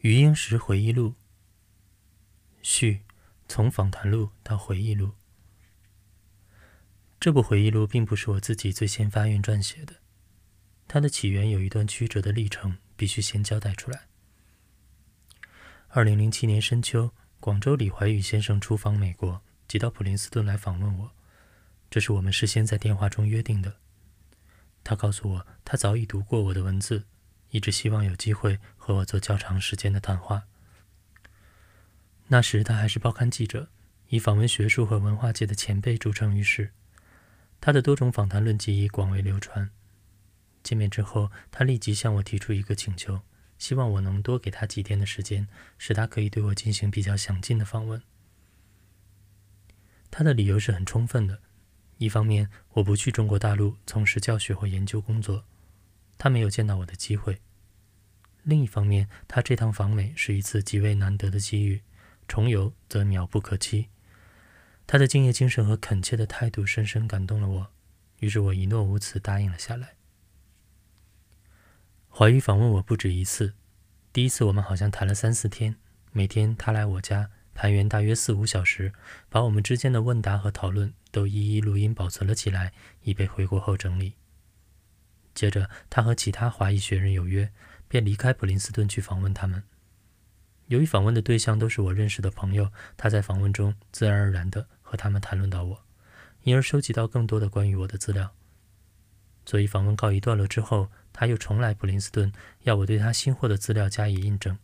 余英时回忆录序：从访谈录到回忆录。这部回忆录并不是我自己最先发愿撰写的，它的起源有一段曲折的历程，必须先交代出来。二零零七年深秋，广州李怀宇先生出访美国，即到普林斯顿来访问我，这是我们事先在电话中约定的。他告诉我，他早已读过我的文字。一直希望有机会和我做较长时间的谈话。那时他还是报刊记者，以访问学术和文化界的前辈著称于世。他的多种访谈论集已广为流传。见面之后，他立即向我提出一个请求，希望我能多给他几天的时间，使他可以对我进行比较详尽的访问。他的理由是很充分的：一方面，我不去中国大陆从事教学或研究工作。他没有见到我的机会。另一方面，他这趟访美是一次极为难得的机遇，重游则渺不可期。他的敬业精神和恳切的态度深深感动了我，于是我一诺无辞答应了下来。怀玉访问我不止一次，第一次我们好像谈了三四天，每天他来我家盘圆大约四五小时，把我们之间的问答和讨论都一一录音保存了起来，以备回国后整理。接着，他和其他华裔学人有约，便离开普林斯顿去访问他们。由于访问的对象都是我认识的朋友，他在访问中自然而然地和他们谈论到我，因而收集到更多的关于我的资料。所以，访问告一段落之后，他又重来普林斯顿，要我对他新获的资料加以印证。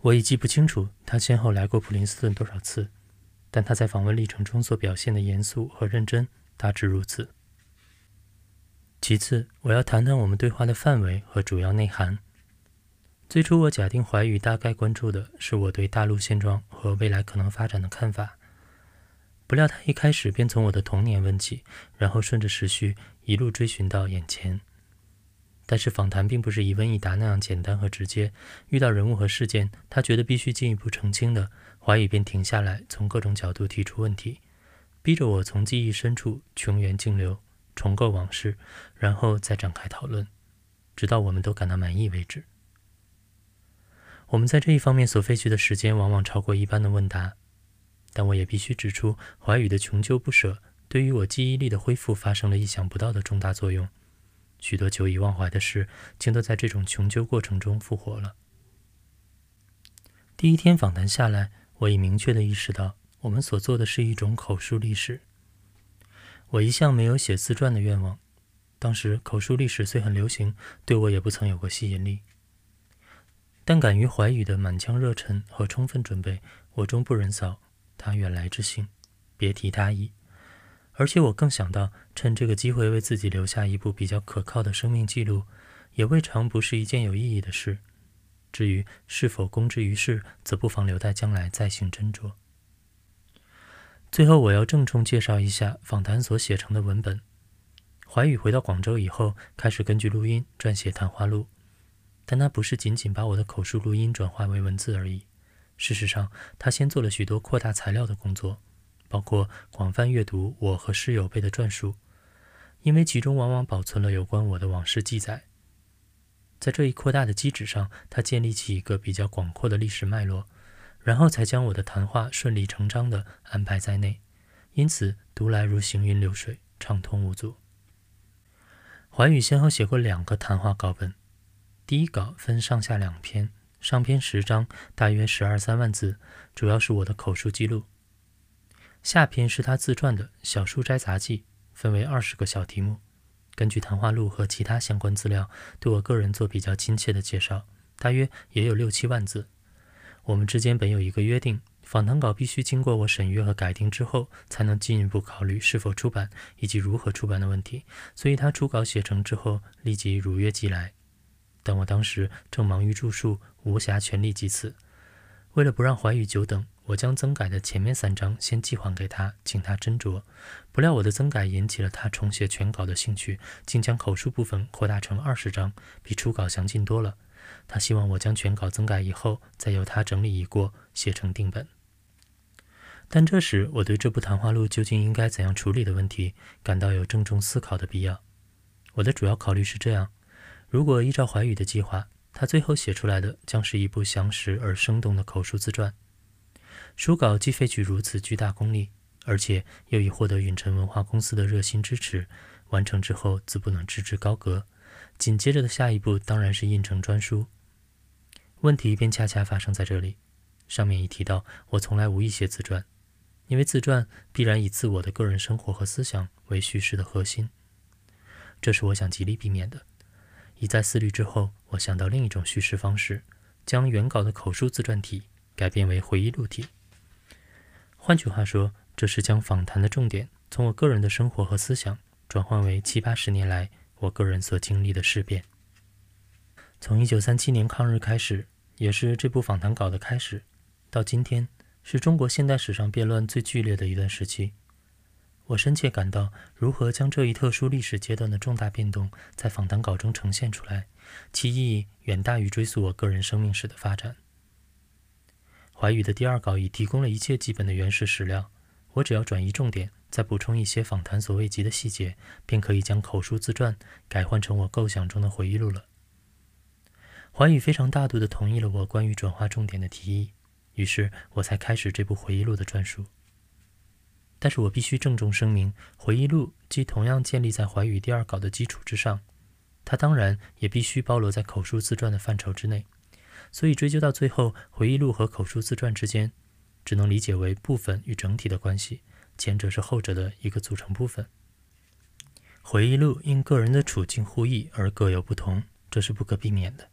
我已记不清楚他先后来过普林斯顿多少次，但他在访问历程中所表现的严肃和认真，大致如此。其次，我要谈谈我们对话的范围和主要内涵。最初，我假定怀宇大概关注的是我对大陆现状和未来可能发展的看法，不料他一开始便从我的童年问起，然后顺着时序一路追寻到眼前。但是访谈并不是一问一答那样简单和直接，遇到人物和事件，他觉得必须进一步澄清的，怀宇便停下来，从各种角度提出问题，逼着我从记忆深处穷源径流。重构往事，然后再展开讨论，直到我们都感到满意为止。我们在这一方面所费去的时间往往超过一般的问答，但我也必须指出，怀宇的穷究不舍对于我记忆力的恢复发生了意想不到的重大作用。许多久已忘怀的事，竟都在这种穷究过程中复活了。第一天访谈下来，我已明确地意识到，我们所做的是一种口述历史。我一向没有写自传的愿望，当时口述历史虽很流行，对我也不曾有过吸引力。但敢于怀宇的满腔热忱和充分准备，我终不忍扫他远来之幸，别提他意。而且我更想到，趁这个机会为自己留下一部比较可靠的生命记录，也未尝不是一件有意义的事。至于是否公之于世，则不妨留待将来再行斟酌。最后，我要郑重介绍一下访谈所写成的文本。怀宇回到广州以后，开始根据录音撰写谈话录，但他不是仅仅把我的口述录音转化为文字而已。事实上，他先做了许多扩大材料的工作，包括广泛阅读我和室友辈的传述，因为其中往往保存了有关我的往事记载。在这一扩大的基础上，他建立起一个比较广阔的历史脉络。然后才将我的谈话顺理成章地安排在内，因此读来如行云流水，畅通无阻。怀宇先后写过两个谈话稿本，第一稿分上下两篇，上篇十章，大约十二三万字，主要是我的口述记录；下篇是他自传的小书斋杂记，分为二十个小题目，根据谈话录和其他相关资料，对我个人做比较亲切的介绍，大约也有六七万字。我们之间本有一个约定，访谈稿必须经过我审阅和改定之后，才能进一步考虑是否出版以及如何出版的问题。所以他初稿写成之后，立即如约寄来。但我当时正忙于著述，无暇全力及此。为了不让怀宇久等，我将增改的前面三章先寄还给他，请他斟酌。不料我的增改引起了他重写全稿的兴趣，竟将口述部分扩大成二十章，比初稿详尽多了。他希望我将全稿增改以后，再由他整理一过，写成定本。但这时，我对这部谈话录究竟应该怎样处理的问题，感到有郑重思考的必要。我的主要考虑是这样：如果依照怀宇的计划，他最后写出来的将是一部详实而生动的口述自传。书稿既费去如此巨大功力，而且又已获得允晨文化公司的热心支持，完成之后自不能置之高阁。紧接着的下一步当然是印成专书。问题便恰恰发生在这里。上面已提到，我从来无意写自传，因为自传必然以自我的个人生活和思想为叙事的核心，这是我想极力避免的。一再思虑之后，我想到另一种叙事方式，将原稿的口述自传体改编为回忆录体。换句话说，这是将访谈的重点从我个人的生活和思想转换为七八十年来我个人所经历的事变。从一九三七年抗日开始，也是这部访谈稿的开始。到今天，是中国现代史上变乱最剧烈的一段时期。我深切感到，如何将这一特殊历史阶段的重大变动在访谈稿中呈现出来，其意义远大于追溯我个人生命史的发展。怀宇的第二稿已提供了一切基本的原始史料，我只要转移重点，再补充一些访谈所未及的细节，便可以将口述自传改换成我构想中的回忆录了。怀宇非常大度地同意了我关于转化重点的提议。于是我才开始这部回忆录的撰述。但是我必须郑重声明，回忆录既同样建立在怀宇第二稿的基础之上，它当然也必须包罗在口述自传的范畴之内。所以追究到最后，回忆录和口述自传之间，只能理解为部分与整体的关系，前者是后者的一个组成部分。回忆录因个人的处境互异而各有不同，这是不可避免的。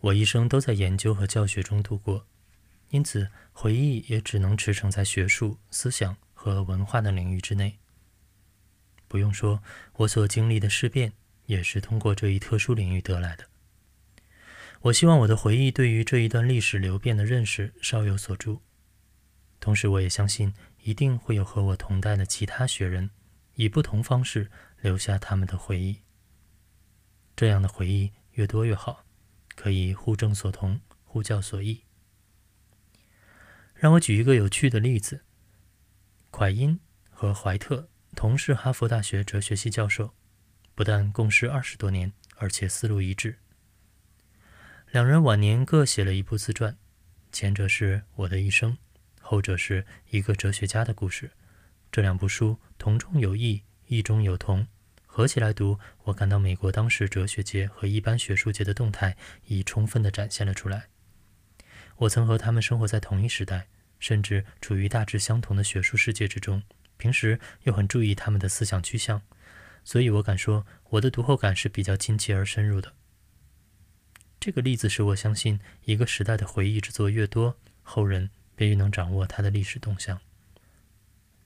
我一生都在研究和教学中度过。因此，回忆也只能驰骋在学术、思想和文化的领域之内。不用说，我所经历的事变也是通过这一特殊领域得来的。我希望我的回忆对于这一段历史流变的认识稍有所助。同时，我也相信一定会有和我同代的其他学人，以不同方式留下他们的回忆。这样的回忆越多越好，可以互证所同，互教所异。让我举一个有趣的例子：蒯因和怀特同是哈佛大学哲学系教授，不但共事二十多年，而且思路一致。两人晚年各写了一部自传，前者是我的一生，后者是一个哲学家的故事。这两部书同中有异，异中有同，合起来读，我感到美国当时哲学界和一般学术界的动态已充分地展现了出来。我曾和他们生活在同一时代，甚至处于大致相同的学术世界之中，平时又很注意他们的思想趋向，所以我敢说，我的读后感是比较亲切而深入的。这个例子使我相信，一个时代的回忆之作越多，后人便越能掌握它的历史动向。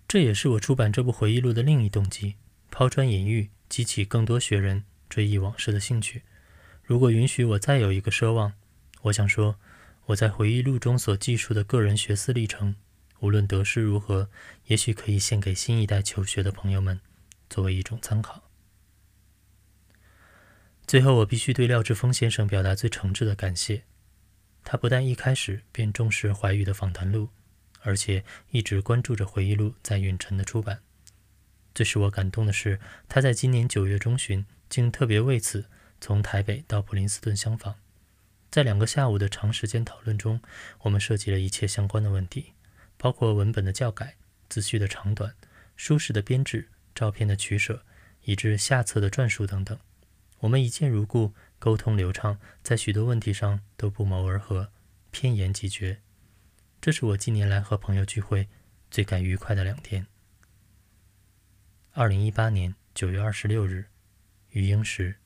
这也是我出版这部回忆录的另一动机：抛砖引玉，激起更多学人追忆往事的兴趣。如果允许我再有一个奢望，我想说。我在回忆录中所记述的个人学思历程，无论得失如何，也许可以献给新一代求学的朋友们，作为一种参考。最后，我必须对廖志峰先生表达最诚挚的感谢。他不但一开始便重视怀宇的访谈录，而且一直关注着回忆录在允晨的出版。最使我感动的是，他在今年九月中旬竟特别为此从台北到普林斯顿相访。在两个下午的长时间讨论中，我们涉及了一切相关的问题，包括文本的校改、字序的长短、书式的编制、照片的取舍，以致下册的撰述等等。我们一见如故，沟通流畅，在许多问题上都不谋而合，偏言即决。这是我近年来和朋友聚会最感愉快的两天。二零一八年九月二十六日，余英时。